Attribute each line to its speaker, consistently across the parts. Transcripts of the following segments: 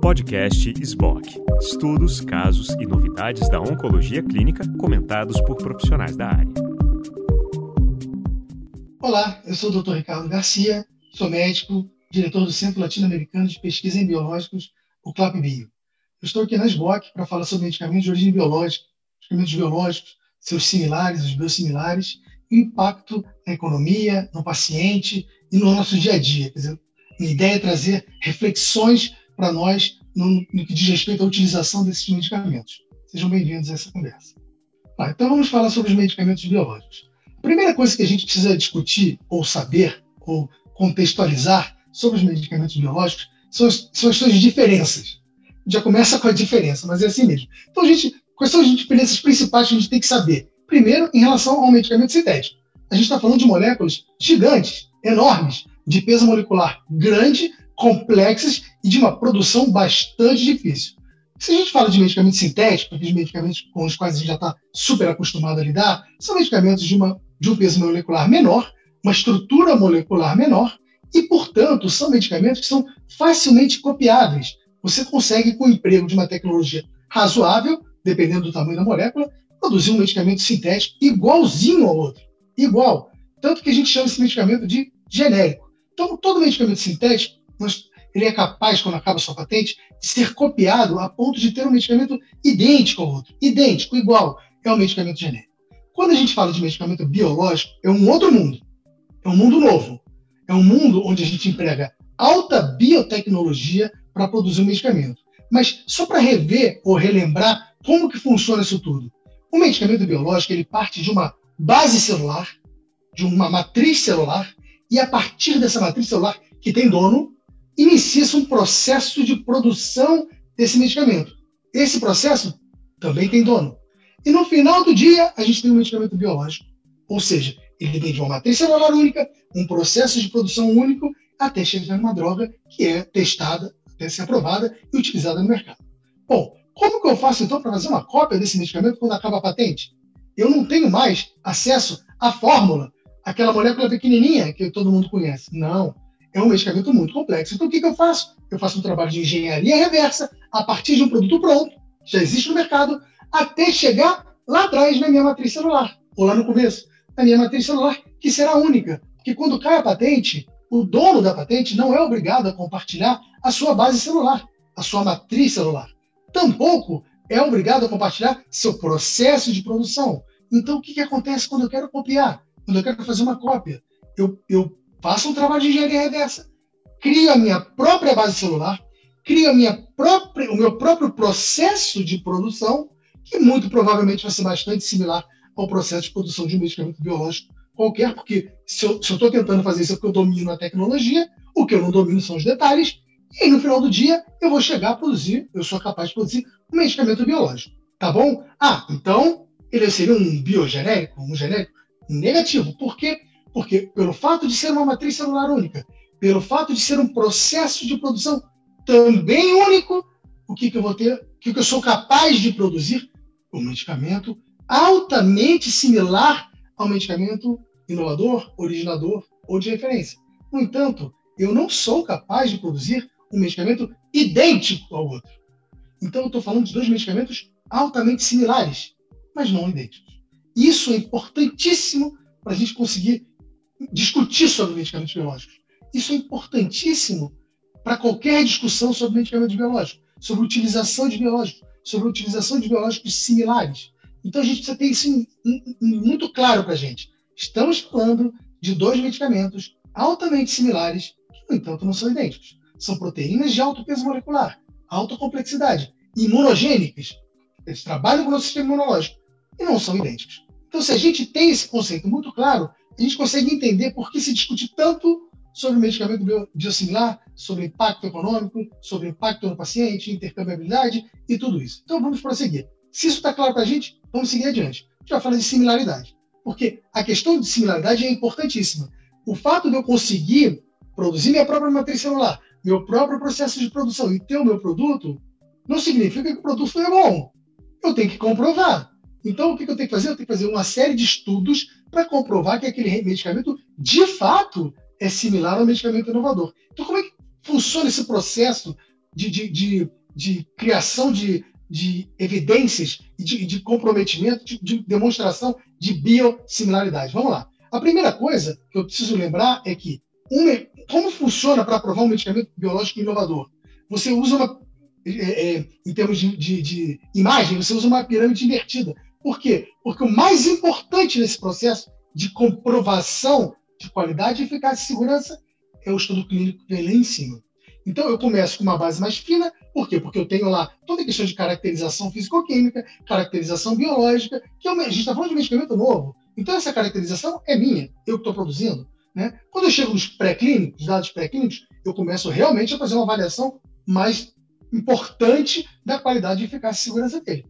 Speaker 1: Podcast SBOC. Estudos, casos e novidades da oncologia clínica comentados por profissionais da área.
Speaker 2: Olá, eu sou o Dr. Ricardo Garcia, sou médico, diretor do Centro Latino-Americano de Pesquisa em Biológicos, o CLAP-Bio. Eu estou aqui na SBOC para falar sobre medicamentos de origem biológica, medicamentos biológicos, seus similares, os biosimilares, impacto na economia, no paciente e no nosso dia a dia. Quer dizer, a ideia é trazer reflexões para nós no, no, que diz respeito à utilização desses medicamentos. Sejam bem-vindos a essa conversa. Tá, então vamos falar sobre os medicamentos biológicos. A primeira coisa que a gente precisa discutir, ou saber, ou contextualizar sobre os medicamentos biológicos são são as suas diferenças. Já começa com a diferença, mas é assim mesmo. Então, a gente, quais são as diferenças principais que a gente tem que saber? Primeiro, em relação ao medicamento sintético. A gente está falando de moléculas gigantes, enormes, de peso molecular grande, complexas e de uma produção bastante difícil. Se a gente fala de medicamentos sintéticos, aqueles medicamentos com os quais a gente já está super acostumado a lidar, são medicamentos de, uma, de um peso molecular menor, uma estrutura molecular menor, e, portanto, são medicamentos que são facilmente copiáveis. Você consegue, com o emprego de uma tecnologia razoável, dependendo do tamanho da molécula, produzir um medicamento sintético igualzinho ao outro. Igual. Tanto que a gente chama esse medicamento de genérico. Então, todo medicamento sintético, ele é capaz, quando acaba sua patente, de ser copiado a ponto de ter um medicamento idêntico ao outro. Idêntico, igual. É um medicamento genérico. Quando a gente fala de medicamento biológico, é um outro mundo. É um mundo novo. É um mundo onde a gente emprega alta biotecnologia para produzir um medicamento. Mas só para rever ou relembrar como que funciona isso tudo. O medicamento biológico ele parte de uma base celular, de uma matriz celular, e a partir dessa matriz celular, que tem dono, inicia-se um processo de produção desse medicamento. Esse processo também tem dono. E no final do dia, a gente tem um medicamento biológico. Ou seja, ele vem de uma matriz celular única, um processo de produção único, até chegar numa droga que é testada, até ser aprovada e utilizada no mercado. Bom, como que eu faço então para fazer uma cópia desse medicamento quando acaba a patente? Eu não tenho mais acesso à fórmula aquela molécula pequenininha que todo mundo conhece. Não, é um medicamento muito complexo. Então, o que, que eu faço? Eu faço um trabalho de engenharia reversa a partir de um produto pronto, já existe no mercado, até chegar lá atrás na minha matriz celular, ou lá no começo, na minha matriz celular, que será única. Porque quando cai a patente, o dono da patente não é obrigado a compartilhar a sua base celular, a sua matriz celular. Tampouco é obrigado a compartilhar seu processo de produção. Então, o que, que acontece quando eu quero copiar? Quando eu quero fazer uma cópia, eu, eu faço um trabalho de engenharia reversa, crio a minha própria base celular, crio a minha própria, o meu próprio processo de produção, que muito provavelmente vai ser bastante similar ao processo de produção de um medicamento biológico qualquer, porque se eu estou tentando fazer isso é porque eu domino a tecnologia, o que eu não domino são os detalhes, e aí, no final do dia eu vou chegar a produzir, eu sou capaz de produzir um medicamento biológico. Tá bom? Ah, então ele seria um biogenérico, um genérico? Negativo. Por quê? Porque pelo fato de ser uma matriz celular única, pelo fato de ser um processo de produção também único, o que, que eu vou ter? O que, que eu sou capaz de produzir? Um medicamento altamente similar ao medicamento inovador, originador ou de referência. No entanto, eu não sou capaz de produzir um medicamento idêntico ao outro. Então, eu estou falando de dois medicamentos altamente similares, mas não idênticos. Isso é importantíssimo para a gente conseguir discutir sobre medicamentos biológicos. Isso é importantíssimo para qualquer discussão sobre medicamentos biológicos, sobre utilização de biológicos, sobre utilização de biológicos similares. Então a gente precisa ter isso muito claro para a gente. Estamos falando de dois medicamentos altamente similares, que, no entanto, não são idênticos. São proteínas de alto peso molecular, alta complexidade, imunogênicas. Eles trabalham com o nosso sistema imunológico, e não são idênticos. Então, se a gente tem esse conceito muito claro, a gente consegue entender por que se discute tanto sobre o medicamento biosimilar, sobre impacto econômico, sobre impacto no paciente, intercambiabilidade e tudo isso. Então, vamos prosseguir. Se isso está claro para a gente, vamos seguir adiante. Vai falar de similaridade, porque a questão de similaridade é importantíssima. O fato de eu conseguir produzir minha própria matriz celular, meu próprio processo de produção e ter o meu produto, não significa que o produto é bom. Eu tenho que comprovar. Então, o que eu tenho que fazer? Eu tenho que fazer uma série de estudos para comprovar que aquele medicamento, de fato, é similar ao medicamento inovador. Então, como é que funciona esse processo de, de, de, de criação de, de evidências e de, de, comprometimento, de, de, demonstração de biosimilaridade. Vamos lá. A primeira coisa que eu preciso lembrar é que um, como funciona para aprovar um medicamento biológico inovador? Você usa uma, é, é, em termos de, de, de imagem, você usa uma pirâmide invertida. Por quê? Porque o mais importante nesse processo de comprovação de qualidade, eficácia e segurança é o estudo clínico que vem lá em cima. Então, eu começo com uma base mais fina, por quê? Porque eu tenho lá toda a questão de caracterização físico-química, caracterização biológica, que é a gente está falando de medicamento novo. Então, essa caracterização é minha, eu que estou produzindo. Né? Quando eu chego nos pré-clínicos, dados pré-clínicos, eu começo realmente a fazer uma avaliação mais importante da qualidade, eficácia e segurança dele.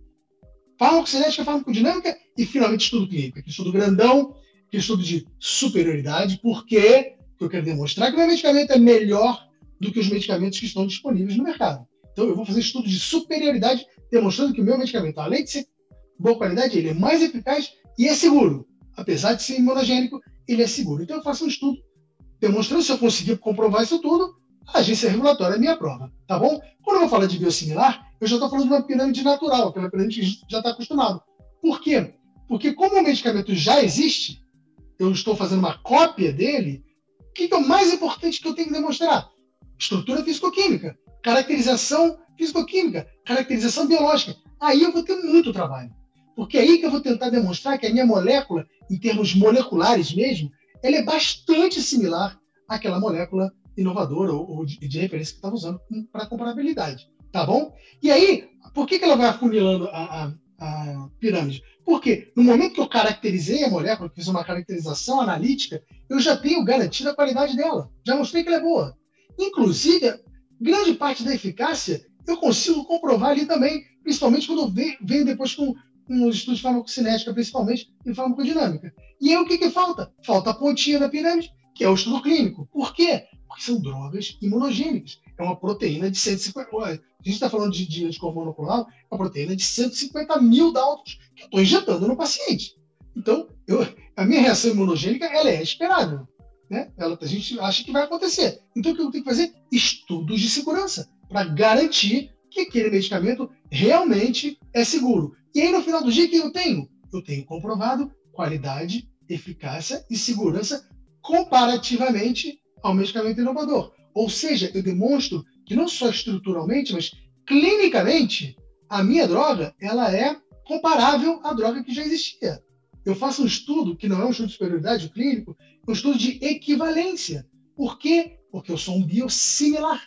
Speaker 2: Farmacocinética, farmacodinâmica e, finalmente, estudo clínico. Estudo grandão, estudo de superioridade, porque eu quero demonstrar que o meu medicamento é melhor do que os medicamentos que estão disponíveis no mercado. Então, eu vou fazer estudo de superioridade, demonstrando que o meu medicamento, além de ser boa qualidade, ele é mais eficaz e é seguro. Apesar de ser imunogênico, ele é seguro. Então, eu faço um estudo demonstrando se eu conseguir comprovar isso tudo, a agência regulatória me aprova, tá bom? Quando eu vou falar de biosimilar, eu já estou falando de uma pirâmide natural, aquela pirâmide que já está acostumado. Por quê? Porque como o medicamento já existe, eu estou fazendo uma cópia dele, o que é o mais importante que eu tenho que demonstrar? Estrutura físico-química, caracterização físico-química, caracterização biológica. Aí eu vou ter muito trabalho. Porque é aí que eu vou tentar demonstrar que a minha molécula, em termos moleculares mesmo, ela é bastante similar àquela molécula inovadora ou, de, referência que estava usando para comparabilidade. Tá bom? E aí, por que, que ela vai afunilando a, a, a pirâmide? Porque no momento que eu caracterizei a molécula, fiz uma caracterização analítica, eu já tenho garantido a qualidade dela. Já mostrei que ela é boa. Inclusive, grande parte da eficácia eu consigo comprovar ali também, principalmente quando eu venho depois com, com os estudos de farmacocinética, principalmente em farmacodinâmica. E aí o que, que falta? Falta a pontinha da pirâmide, que é o estudo clínico. Por quê? Porque são drogas imunogênicas. É uma proteína de 150. A gente está falando de, de anticorpo monoclonal, é uma proteína de 150 mil daltons que eu estou injetando no paciente. Então, eu, a minha reação imunogênica ela é esperável. Né? Ela, a gente acha que vai acontecer. Então, o que eu tenho que fazer? Estudos de segurança para garantir que aquele medicamento realmente é seguro. E aí, no final do dia, o que eu tenho? Eu tenho comprovado qualidade, eficácia e segurança comparativamente ao medicamento inovador. Ou seja, eu demonstro que não só estruturalmente, mas clinicamente, a minha droga ela é comparável à droga que já existia. Eu faço um estudo que não é um estudo de superioridade clínico, é um estudo de equivalência. Por quê? Porque eu sou um biosimilar.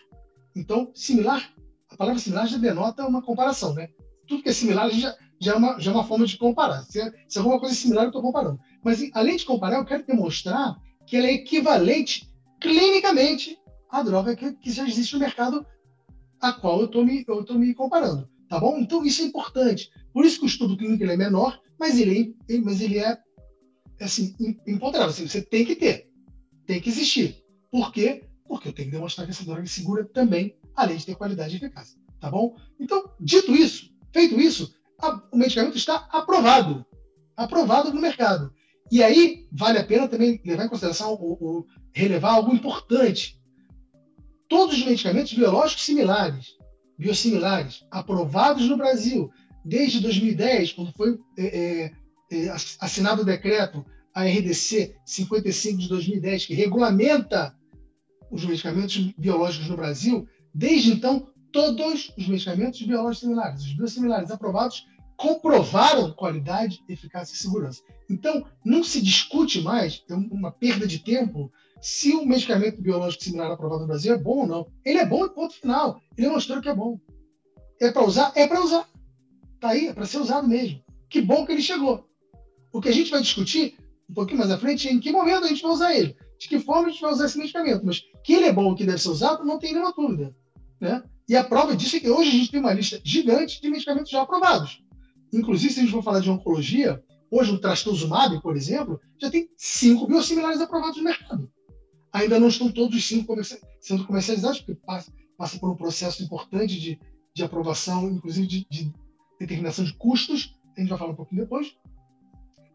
Speaker 2: Então, similar, a palavra similar já denota uma comparação, né? Tudo que é similar já, já, é, uma, já é uma forma de comparar. Se, é, se é alguma coisa similar, eu estou comparando. Mas, além de comparar, eu quero demonstrar que ela é equivalente clinicamente à droga que, que já existe no mercado a qual eu estou me, eu me comparando. Tá bom? Então, isso é importante. Por isso que o estudo clínico é menor, mas ele, é, mas ele é assim, imponderável. Assim, você tem que ter. Tem que existir. Por quê? Porque eu tenho que demonstrar que essa droga é segura também, além de ter qualidade e eficácia. Tá bom? Então, dito isso, feito isso, a, o medicamento está aprovado. Aprovado no mercado. E aí, vale a pena também levar em consideração ou, relevar algo importante. Todos os medicamentos biológicos similares, biosimilares, aprovados no Brasil desde 2010, quando foi é, é, é assinado o decreto ARDC 55 de 2010, que regulamenta os medicamentos biológicos no Brasil, desde então, todos os medicamentos biológicos similares, os biosimilares aprovados, comprovaram qualidade, eficácia e segurança. Então, não se discute mais, é uma perda de tempo, se o medicamento biológico similar aprovado no Brasil é bom ou não. Ele é bom, ponto final. Ele mostrou que é bom. É para usar? É para usar. Está aí, é para ser usado mesmo. Que bom que ele chegou. O que a gente vai discutir um pouquinho mais à frente é em que momento a gente vai usar ele. De que forma a gente vai usar esse medicamento. Mas que ele é bom e que deve ser usado, não tem nenhuma dúvida. Né? E a prova disso é que hoje a gente tem uma lista gigante de medicamentos já aprovados. Inclusive, se a gente for falar de oncologia, hoje o trastuzumab, por exemplo, já tem cinco biosimilares aprovados no mercado. Ainda não estão todos os cinco sendo comercializados, porque passa, passa, por um processo importante de, de aprovação, inclusive de, de, determinação de custos. A gente vai falar um pouquinho depois.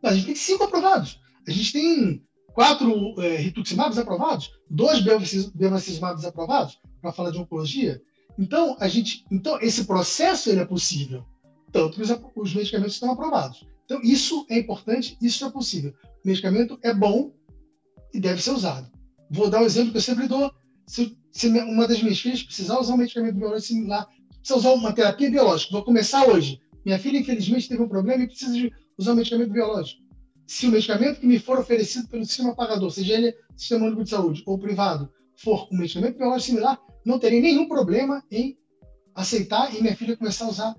Speaker 2: Mas a gente tem cinco aprovados. A gente tem quatro é, rituximabs aprovados, dois bevacizumabs aprovados, para falar de oncologia. Então, a gente, então, esse processo ele é possível, tanto que os, os medicamentos estão aprovados. Então, isso é importante, isso é possível. O medicamento é bom e deve ser usado. Vou dar um exemplo que eu sempre dou. Se, se uma das minhas filhas precisar usar um medicamento biológico similar, precisa usar uma terapia biológica, vou começar hoje. Minha filha, infelizmente, teve um problema e precisa de usar um medicamento biológico. Se o medicamento que me for oferecido pelo sistema pagador, seja ele sistema único de saúde ou privado, for um medicamento biológico similar, não terei nenhum problema em aceitar e minha filha começar a usar,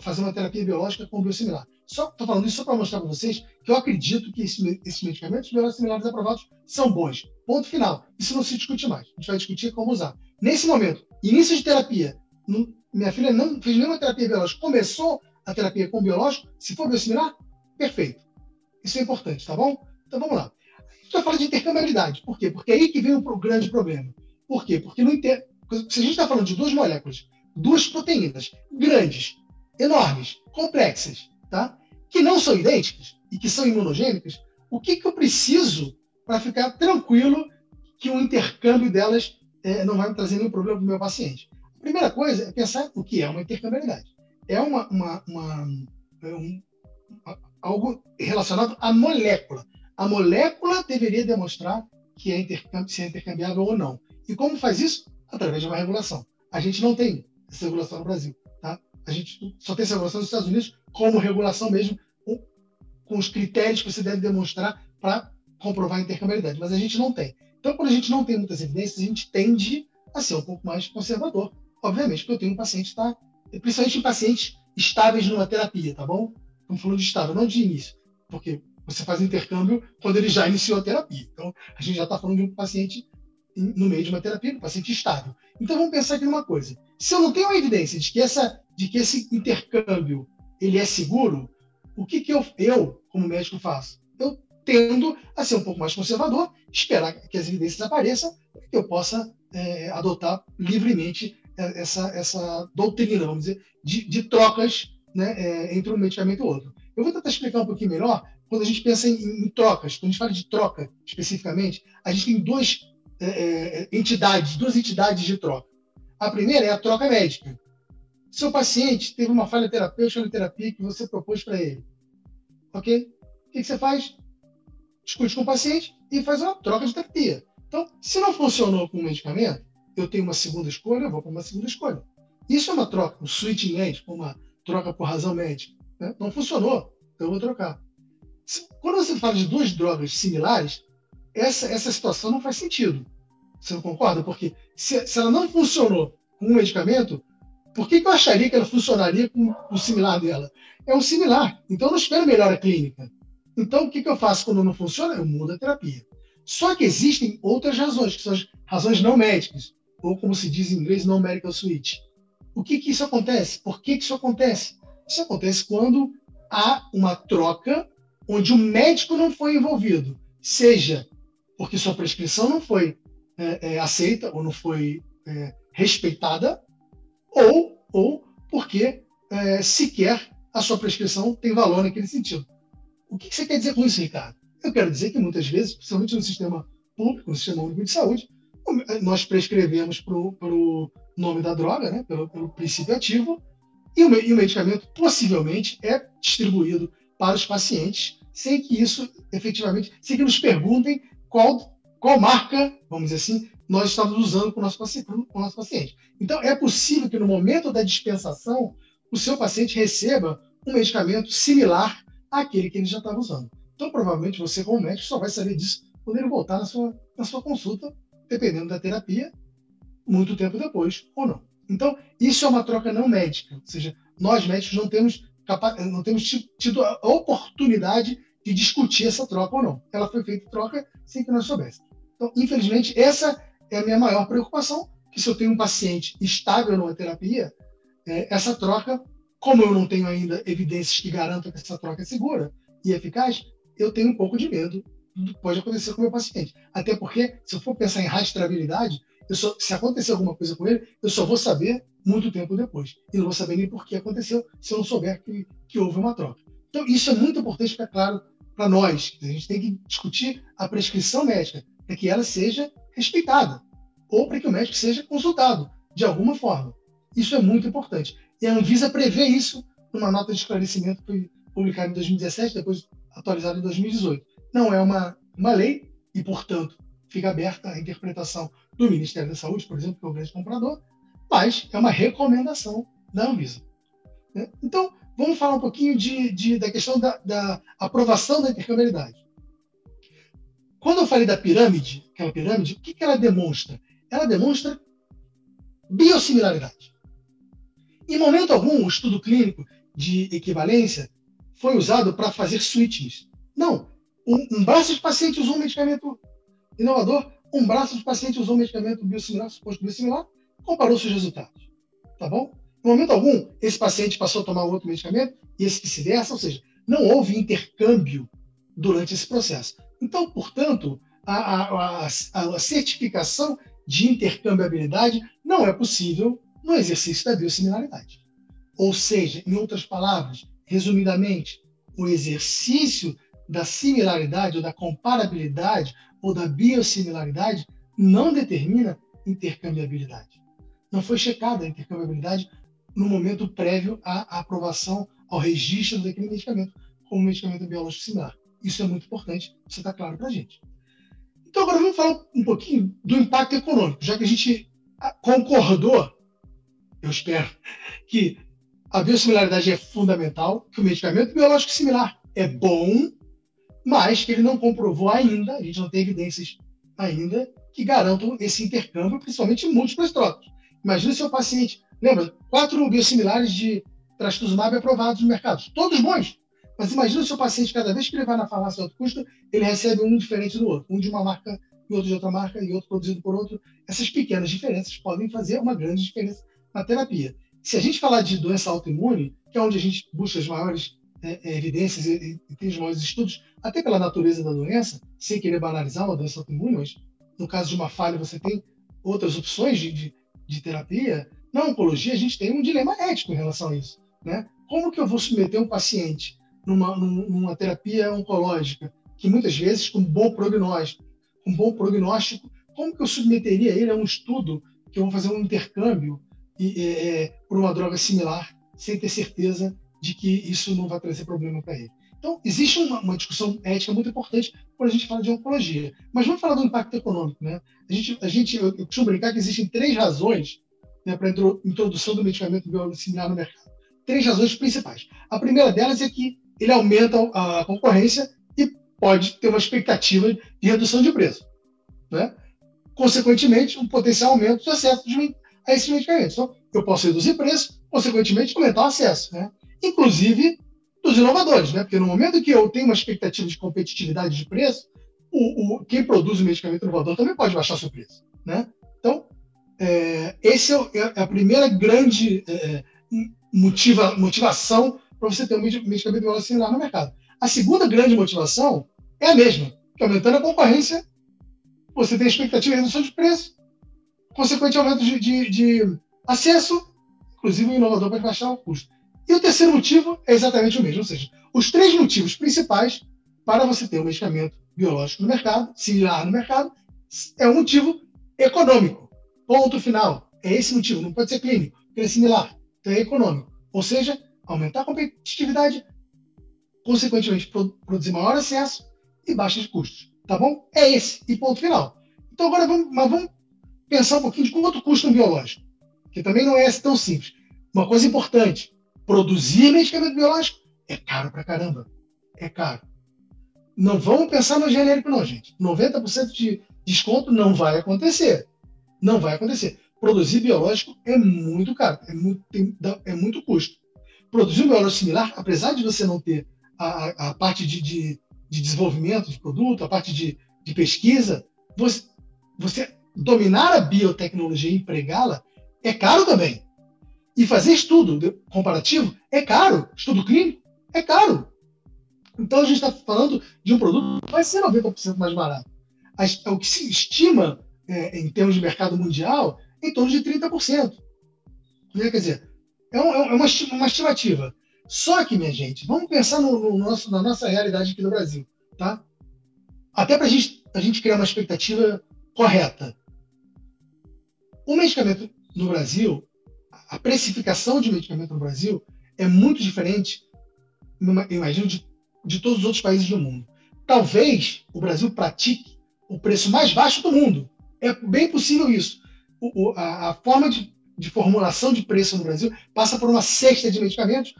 Speaker 2: fazer uma terapia biológica com biosimilar. Só estou falando isso só para mostrar para vocês que eu acredito que esse, esses medicamentos biológicos similares aprovados são bons. Ponto final. Isso não se discute mais. A gente vai discutir como usar. Nesse momento, início de terapia, não, minha filha não fez nenhuma terapia biológica, começou a terapia com biológico, se for biosimilar, perfeito. Isso é importante, tá bom? Então vamos lá. A gente vai falar de intercambiabilidade. Por quê? Porque é aí que vem o grande problema. Por quê? Porque no inter... se a gente está falando de duas moléculas, duas proteínas grandes, enormes, complexas, tá? que não são idênticas e que são imunogênicas, o que, que eu preciso para ficar tranquilo que o intercâmbio delas é, não vai trazer nenhum problema para o meu paciente? A primeira coisa é pensar o que é uma intercambiabilidade. É uma, uma, uma é um, algo relacionado à molécula. A molécula deveria demonstrar que é se é intercambiável ou não. E como faz isso? Através de uma regulação. A gente não tem essa regulação no Brasil. A gente só tem essa regulação nos Estados Unidos como regulação mesmo, com, os critérios que você deve demonstrar para comprovar a intercambiabilidade. Mas a gente não tem. Então, quando a gente não tem muitas evidências, a gente tende a ser um pouco mais conservador. Obviamente, porque eu tenho um paciente, tá? principalmente em pacientes estáveis numa terapia, tá bom? Estamos falando de estável, não de início. Porque você faz intercâmbio quando ele já iniciou a terapia. Então, a gente já está falando de um paciente no meio de uma terapia, um paciente estável. Então, vamos pensar aqui numa coisa. Se eu não tenho evidência de que, essa, de que esse intercâmbio ele é seguro, o que, que eu, eu, como médico, faço? Eu tendo a ser um pouco mais conservador, esperar que as evidências apareçam, que eu possa é, adotar livremente é, essa, essa doutrina, vamos dizer, de, de trocas né, é, entre um medicamento e outro. Eu vou tentar explicar um pouquinho melhor quando a gente pensa em, em trocas, quando a gente fala de troca especificamente, a gente tem duas é, é, entidades, duas entidades de troca. A primeira é a troca médica. Seu paciente teve uma falha terapêutica na terapia que você propôs para ele. Ok? O que, que você faz? Discute com o paciente e faz uma troca de terapia. Então, se não funcionou com o medicamento, eu tenho uma segunda escolha, eu vou para uma segunda escolha. Isso é uma troca, um switching médico, uma troca por razão médica. Né? Não funcionou, então eu vou trocar. Quando você fala de duas drogas similares, essa, essa situação não faz sentido. Você não concorda? Porque se, se ela não funcionou com um medicamento, por que, que eu acharia que ela funcionaria com o similar dela? É um similar. Então eu não espero melhora clínica. Então o que, que eu faço quando não funciona? Eu mudo a terapia. Só que existem outras razões, que são as razões não médicas, ou como se diz em inglês, não medical switch. O que, que isso acontece? Por que, que isso acontece? Isso acontece quando há uma troca onde o médico não foi envolvido, seja porque sua prescrição não foi é, é, aceita ou não foi é, respeitada, ou, ou porque é, sequer a sua prescrição tem valor naquele sentido. O que, você quer dizer com isso, Ricardo? Eu quero dizer que muitas vezes, principalmente no sistema público, no sistema único de saúde, nós prescrevemos para o nome da droga, né, pelo, pelo princípio ativo, e o, e o medicamento possivelmente é distribuído para os pacientes sem que isso efetivamente, sem que nos perguntem qual, qual marca, vamos dizer assim, nós estamos usando com o nosso nosso paciente. Então, é possível que no momento da dispensação, o seu paciente receba um medicamento similar àquele que ele já estava usando. Então, provavelmente, você, como médico, só vai saber disso quando ele voltar na sua, na sua consulta, dependendo da terapia, muito tempo depois ou não. Então, isso é uma troca não médica, ou seja, nós médicos não temos, não temos tido a oportunidade de discutir essa troca ou não. Ela foi feita troca sem que nós soubéssemos. Então, infelizmente, essa é a minha maior preocupação, que se eu tenho um paciente estável numa terapia, é, essa troca, como eu não tenho ainda evidências que garantam que essa troca é segura e eficaz, eu tenho um pouco de medo do que pode acontecer com o meu paciente. Até porque, se eu for pensar em rastreabilidade, só, se acontecer alguma coisa com ele, eu só vou saber muito tempo depois. E não vou saber nem por que aconteceu se eu não souber que, que houve uma troca. Então, isso é muito importante ficar claro para nós. A gente tem que discutir a prescrição médica para que ela seja respeitada ou para que o médico seja consultado de alguma forma. Isso é muito importante. E a Anvisa prevê isso numa nota de esclarecimento que foi publicada em 2017, depois atualizada em 2018. Não é uma, uma lei e, portanto, fica aberta a interpretação do Ministério da Saúde, por exemplo, que é o grande comprador, mas é uma recomendação da Anvisa. Né? Então, vamos falar um pouquinho de, de da questão da, da, aprovação da intercambiabilidade. Quando eu falei da pirâmide, aquela pirâmide, o que, que ela demonstra? Ela demonstra biosimilaridade. Em momento algum, o estudo clínico de equivalência foi usado para fazer switches. Não. Um, um, braço de paciente usou um medicamento inovador, um braço de paciente usou um medicamento biosimilar, suposto biosimilar, comparou seus resultados. Tá bom? Em momento algum, esse paciente passou a tomar outro medicamento e esse vice-versa, ou seja, não houve intercâmbio durante esse processo. Então, portanto, a, a, a, certificação de intercambiabilidade não é possível no exercício da biosimilaridade. Ou seja, em outras palavras, resumidamente, o exercício da similaridade ou da comparabilidade ou da biosimilaridade não determina intercambiabilidade. Não foi checada a intercambiabilidade no momento prévio à aprovação ao registro daquele medicamento como medicamento biológico similar. Isso é muito importante, isso está claro para a gente. Então, agora vamos falar um pouquinho do impacto econômico, já que a gente concordou, eu espero, que a biosimilaridade é fundamental, que o medicamento biológico similar é bom, mas que ele não comprovou ainda, a gente não tem evidências ainda, que garantam esse intercâmbio, principalmente em múltiplas trocas. Imagina se o paciente, lembra, quatro biosimilares de trastuzumab aprovados no mercado, todos bons, mas imagina o paciente, cada vez que ele vai na farmácia de alto custo, ele recebe um diferente do outro. Um de uma marca e outro de outra marca e outro produzido por outro. Essas pequenas diferenças podem fazer uma grande diferença na terapia. Se a gente falar de doença autoimune, que é onde a gente busca as maiores é, é evidências e, e, tem os maiores estudos, até pela natureza da doença, sem querer banalizar uma doença autoimune, mas no caso de uma falha você tem outras opções de, de, de terapia. Na oncologia, a gente tem um dilema ético em relação a isso. Né? Como que eu vou submeter um paciente numa, numa terapia oncológica, que muitas vezes com bom prognóstico, com bom prognóstico, como que eu submeteria ele a um estudo que eu vou fazer um intercâmbio e, é, por uma droga similar, sem ter certeza de que isso não vai trazer problema para ele? Então, existe uma, uma, discussão ética muito importante quando a gente fala de oncologia. Mas vamos falar do impacto econômico. Né? A gente, a gente, eu, costumo brincar que existem três razões né, para a introdução do medicamento biológico similar no mercado. Três razões principais. A primeira delas é que ele aumenta a concorrência e pode ter uma expectativa de redução de preço. Né? Consequentemente, um potencial aumento do acesso a esses medicamentos. Então, eu posso reduzir preço, consequentemente, aumentar o acesso. Né? Inclusive dos inovadores, né? porque no momento que eu tenho uma expectativa de competitividade de preço, o, o quem produz o medicamento inovador também pode baixar seu preço. Né? Então, é, esse é, é, a primeira grande é, motiva, motivação para você ter um medicamento biológico similar no mercado. A segunda grande motivação é a mesma, que aumentando a concorrência, você tem expectativa de redução de preço, consequente aumento de, de, de acesso, inclusive o inovador pode baixar o custo. E o terceiro motivo é exatamente o mesmo, ou seja, os três motivos principais para você ter um medicamento biológico no mercado, similar no mercado, é um motivo econômico. Ponto final. É esse motivo, não pode ser clínico, porque é similar, então é econômico. Ou seja, aumentar a competitividade, consequentemente produzir maior acesso e baixa de custos. Tá bom? É esse, e ponto final. Então agora vamos, mas vamos pensar um pouquinho de quanto custa um biológico, que também não é tão simples. Uma coisa importante, produzir medicamento biológico é caro pra caramba. É caro. Não vamos pensar no genérico não, gente. 90% de desconto não vai acontecer. Não vai acontecer. Produzir biológico é muito caro, é muito, tem, é muito custo produzir um biológico similar, apesar de você não ter a, a parte de, de, de, desenvolvimento de produto, a parte de, de pesquisa, você, você dominar a biotecnologia e empregá-la é caro também. E fazer estudo comparativo é caro. Estudo clínico é caro. Então a gente está falando de um produto que vai ser 90% mais barato. O que se estima é, em termos de mercado mundial é em torno de 30%. Quer dizer, é, um, é uma, uma estimativa. Só que, minha gente, vamos pensar no, no nosso, na nossa realidade aqui no Brasil. tá? Até para gente, a gente criar uma expectativa correta. O medicamento no Brasil, a precificação de medicamento no Brasil é muito diferente, imagino, de, de todos os outros países do mundo. Talvez o Brasil pratique o preço mais baixo do mundo. É bem possível isso. O, a, a, forma de, de, formulação de preço no Brasil passa por uma cesta de medicamentos,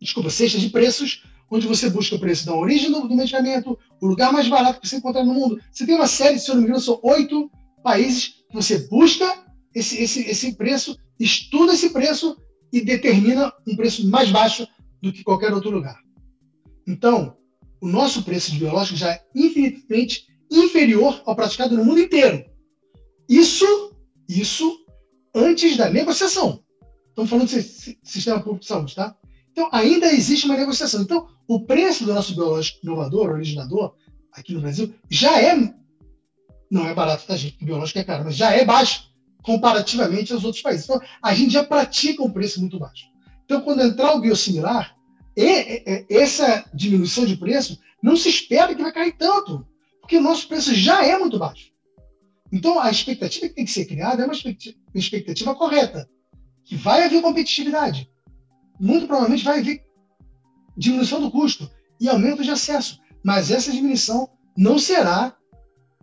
Speaker 2: desculpa, cesta de preços, onde você busca o preço da origem do, do medicamento, o lugar mais barato que você encontrar no mundo. Você tem uma série, se eu não me engano, são oito países que você busca esse, esse, esse preço, estuda esse preço e determina um preço mais baixo do que qualquer outro lugar. Então, o nosso preço de biológico já é infinitamente inferior ao praticado no mundo inteiro. Isso, isso antes da negociação. Estamos falando de sistema público de saúde, tá? Então, ainda existe uma negociação. Então, o preço do nosso biológico inovador, originador, aqui no Brasil, já é. Não é barato, tá, gente? Biológico é caro, mas já é baixo comparativamente aos outros países. Então, a gente já pratica um preço muito baixo. Então, quando entrar o biosimilar, essa diminuição de preço não se espera que vai cair tanto, porque o nosso preço já é muito baixo. Então, a expectativa que tem que ser criada é uma expectativa, correta, que vai haver competitividade. Muito provavelmente vai haver diminuição do custo e aumento de acesso, mas essa diminuição não será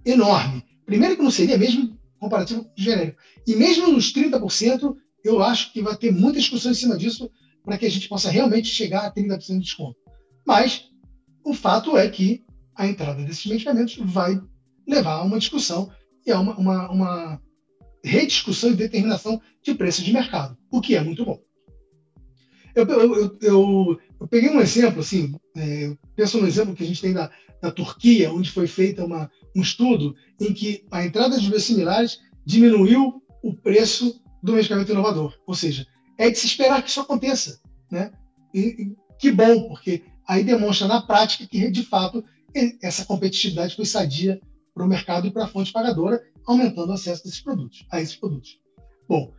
Speaker 2: enorme. Primeiro que não seria mesmo comparativo genérico. E mesmo nos 30%, eu acho que vai ter muita discussão em cima disso, para que a gente possa realmente chegar a 30% de desconto. Mas o fato é que a entrada desses medicamentos vai levar a uma discussão e a uma, uma, uma rediscussão e determinação de preço de mercado, o que é muito bom. Eu, eu, eu, eu peguei um exemplo, assim, é, penso no exemplo que a gente tem da, da Turquia, onde foi feito uma, um estudo em que a entrada de biosimilares diminuiu o preço do medicamento inovador. Ou seja, é de se esperar que isso aconteça. Né? E, e que bom, porque aí demonstra na prática que, de fato, essa competitividade foi sadia para o mercado e para a fonte pagadora, aumentando o acesso a esses produtos. Bom,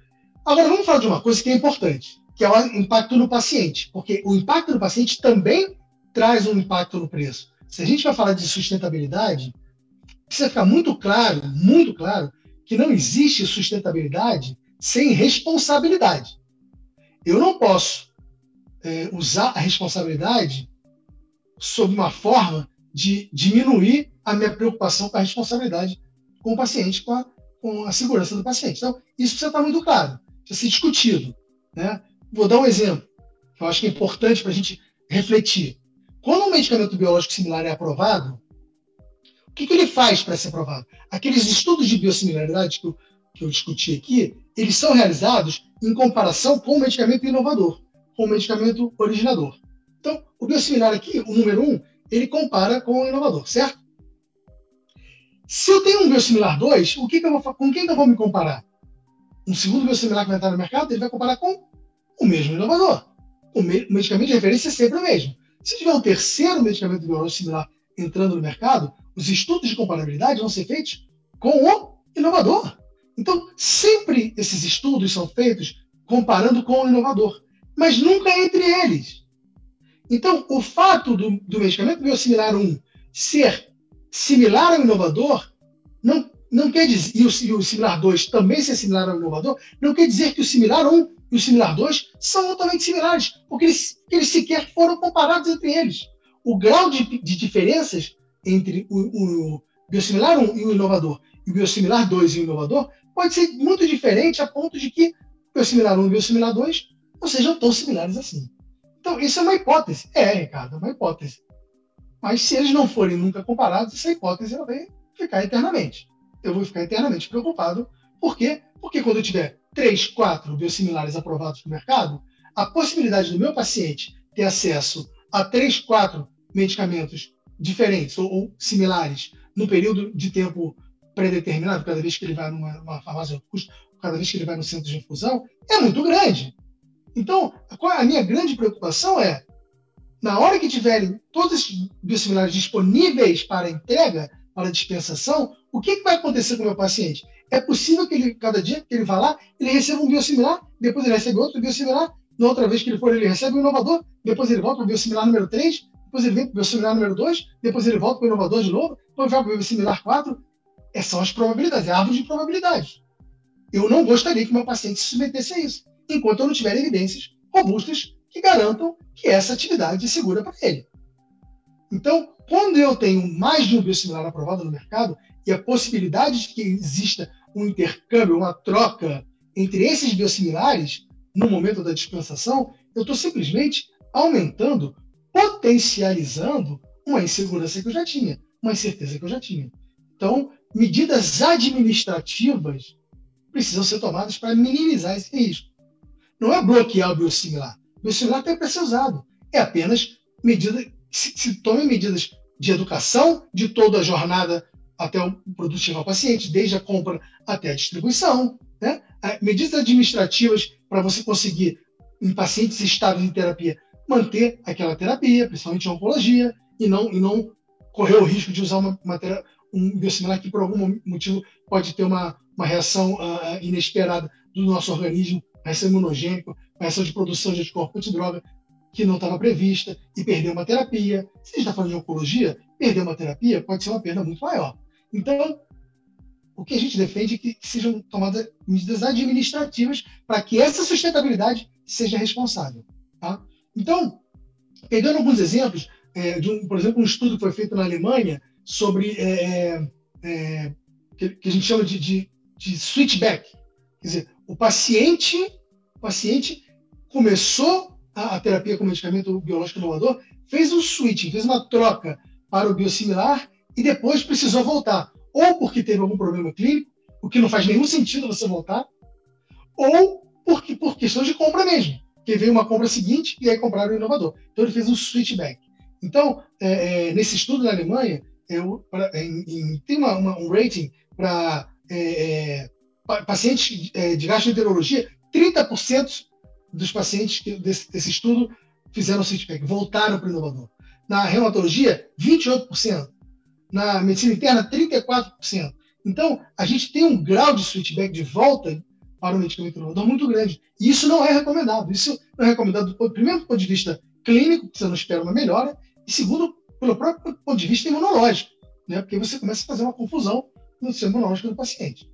Speaker 2: agora vamos falar de uma coisa que é importante, que é o impacto no paciente, porque o impacto no paciente também traz um impacto no preço. Se a gente vai falar de sustentabilidade, precisa ficar muito claro, muito claro, que não existe sustentabilidade sem responsabilidade. Eu não posso é, usar a responsabilidade sob uma forma de diminuir a minha preocupação com a responsabilidade com o paciente, com a, com a segurança do paciente. Então, isso precisa estar muito claro, precisa ser discutido. Né? Vou dar um exemplo, que eu acho que é importante para a gente refletir. Quando um medicamento biológico similar é aprovado, o que, que ele faz para ser aprovado? Aqueles estudos de biosimilaridade que eu, que eu discuti aqui, eles são realizados em comparação com o medicamento inovador, com o medicamento originador. Então, o biosimilar aqui, o número um, ele compara com o inovador, certo? Se eu tenho um biosimilar 2, o que, que eu vou, com quem que eu vou me comparar? Um segundo biosimilar que vai entrar no mercado, ele vai comparar com o mesmo inovador. O, me, o medicamento de referência é sempre o mesmo. Se tiver um terceiro medicamento biológico similar entrando no mercado, os estudos de comparabilidade vão ser feitos com o inovador. Então, sempre esses estudos são feitos comparando com o inovador, mas nunca entre eles. Então, o fato do, do medicamento biosimilar 1 ser similar ao inovador não, não quer dizer, e o, e o similar 2 também ser similar ao inovador, não quer dizer que o similar 1 e o similar 2 são totalmente similares, porque eles, eles sequer foram comparados entre eles. O grau de, de diferenças entre o, o biosimilar 1 e o inovador e o biosimilar 2 e o inovador pode ser muito diferente a ponto de que o biosimilar 1 e o biosimilar 2 não sejam tão similares assim. Então, isso é uma hipótese. É, Ricardo, é uma hipótese. Mas se eles não forem nunca comparados, essa hipótese ela vai ficar eternamente. Eu vou ficar eternamente preocupado. Por quê? Porque quando eu tiver três, quatro biosimilares aprovados no mercado, a possibilidade do meu paciente ter acesso a três, quatro medicamentos diferentes ou, ou similares no período de tempo pré-determinado, cada vez que ele vai numa, numa farmácia custo, cada vez que ele vai no centro de infusão, é muito grande. Então, a minha grande preocupação é, na hora que tiverem todos esses biosimilares disponíveis para entrega, para dispensação, o que, que vai acontecer com o meu paciente? É possível que ele, cada dia que ele vá lá, ele receba um biosimilar, depois ele recebe outro biosimilar, na outra vez que ele for, ele recebe um inovador, depois ele volta para o biosimilar número 3, depois ele vem para o biosimilar número 2, depois ele volta para o inovador de novo, depois vai para o biosimilar 4. Essas são as probabilidades, é a árvore de probabilidades. Eu não gostaria que meu paciente se submetesse a isso, enquanto eu não tiver evidências robustas que garantam que essa atividade é segura para ele. Então, quando eu tenho mais de um biosimilar aprovado no mercado e a possibilidade de que exista um intercâmbio, uma troca entre esses biosimilares no momento da dispensação, eu estou simplesmente aumentando, potencializando uma insegurança que eu já tinha, uma incerteza que eu já tinha. Então, medidas administrativas precisam ser tomadas para minimizar esse risco. Não é bloquear o biosimilar. O biosimilar tem para ser usado. É apenas medida, se, se tome medidas de educação de toda a jornada até o produto chegar ao paciente, desde a compra até a distribuição. Né? Medidas administrativas para você conseguir, em pacientes estáveis em terapia, manter aquela terapia, principalmente oncologia, e não, e não correr o risco de usar uma, uma um biosimilar que, por algum motivo, pode ter uma, uma reação uh, inesperada do nosso organismo, reação imunogênica, reação de produção de anticorpo de droga, que não estava prevista, e perder uma terapia. Se a gente está falando de oncologia, perder uma terapia pode ser uma perda muito maior. Então, o que a gente defende é que sejam tomadas medidas administrativas para que essa sustentabilidade seja responsável. Tá? Então, pegando alguns exemplos, é, um, por exemplo, um estudo que foi feito na Alemanha sobre é, é, é que, que, a gente chama de, de, de switchback. Quer dizer, o paciente, o paciente começou a, a terapia com medicamento biológico inovador, fez um switching, fez uma troca para o biosimilar e depois precisou voltar. Ou porque teve algum problema clínico, o que não faz nenhum sentido você voltar, ou porque, por questão de compra mesmo, que veio uma compra seguinte e aí compraram o inovador. Então ele fez um switchback. Então, é, é, nesse estudo na Alemanha, eu, pra, em, em, tem uma, uma, um rating para é, é pacientes é, de gastroenterologia, 30% dos pacientes desse, desse estudo fizeram switchback, voltaram para o inovador. Na reumatologia, 28% na medicina interna, 34%. Então, a gente tem um grau de switchback de volta para o medicamento inovador muito grande. E isso não é recomendado. Isso não é recomendado, primeiro, do ponto de vista clínico, que você não espera uma melhora, e segundo, pelo próprio ponto de vista imunológico, né? porque você começa a fazer uma confusão no sistema imunológico do paciente.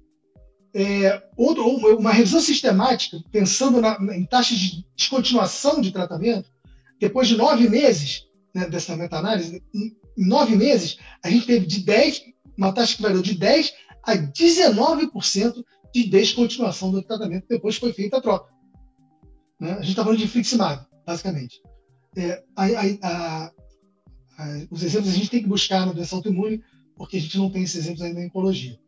Speaker 2: É, uma revisão sistemática, pensando na, em taxas de descontinuação de tratamento, depois de nove meses né, dessa meta-análise, em nove meses, a gente teve de 10, uma taxa que variou de 10 a 19% de descontinuação do tratamento depois que foi feita a troca. Né? A gente está falando de infliximab, basicamente. É, a, a, a, os exemplos a gente tem que buscar na doença autoimune, porque a gente não tem esses exemplos ainda em oncologia.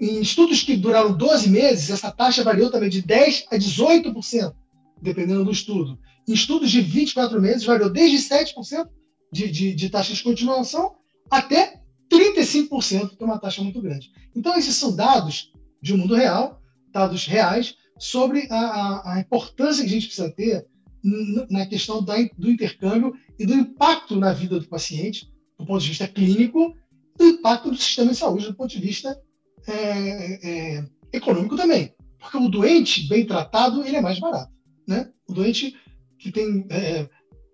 Speaker 2: Em estudos que duraram 12 meses, essa taxa variou também de 10% a 18%, dependendo do estudo. Em estudos de 24 meses, variou desde 7% de, de, de taxa de continuação até 35%, que é uma taxa muito grande. Então, esses são dados de um mundo real, dados reais, sobre a, a, a importância que a gente precisa ter na questão da, do intercâmbio e do impacto na vida do paciente, do ponto de vista clínico, do impacto do sistema de saúde, do ponto de vista é, é, econômico também. Porque o doente bem tratado, ele é mais barato. Né? O doente que tem é,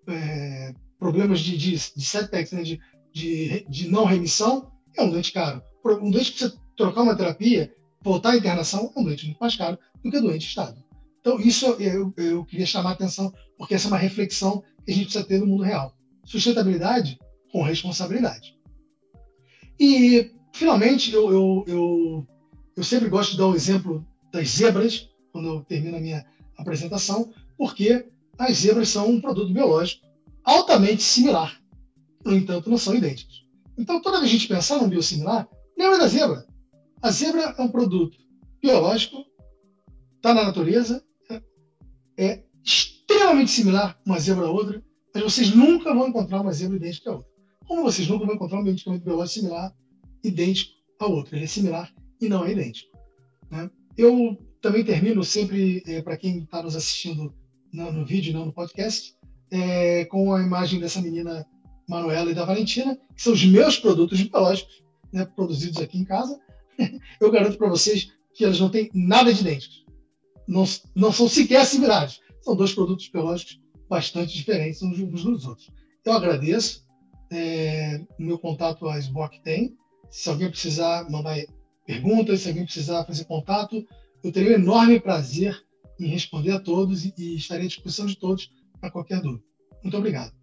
Speaker 2: é problemas de, de, de setbacks, né, de, de, de, não remissão, é um doente caro. Um doente que precisa trocar uma terapia, voltar à internação, é um doente muito mais caro do que doente estável. Então, isso eu, eu queria chamar a atenção, porque essa é uma reflexão que a gente precisa ter no mundo real. Sustentabilidade com responsabilidade. E, finalmente, eu, eu, eu, eu sempre gosto de dar o exemplo das zebras, quando eu termino a minha apresentação, porque as zebras são um produto biológico altamente similar. No entanto, não são idênticos. Então, toda vez que a gente pensar num biosimilar, lembra da zebra. A zebra é um produto biológico, está na natureza, é extremamente similar uma zebra a outra, mas vocês nunca vão encontrar uma zebra idêntica a outra. Como vocês nunca vão encontrar um medicamento biológico similar, idêntico a outro. Ele é similar e não é idêntico. Né? Eu também termino sempre, é, para quem está nos assistindo no, no vídeo, não no podcast, é, com a imagem dessa menina Manuela e da Valentina, que são os meus produtos biológicos, né, produzidos aqui em casa. Eu garanto para vocês que elas não têm nada de idênticos. Não, não são sequer similares. São dois produtos biológicos bastante diferentes uns, dos outros. Eu agradeço. É, meu contato a SBOC tem. Se alguém precisar mandar perguntas, se alguém precisar fazer contato, eu terei um enorme prazer em responder a todos e, estarei à disposição de todos para qualquer dúvida. Muito obrigado.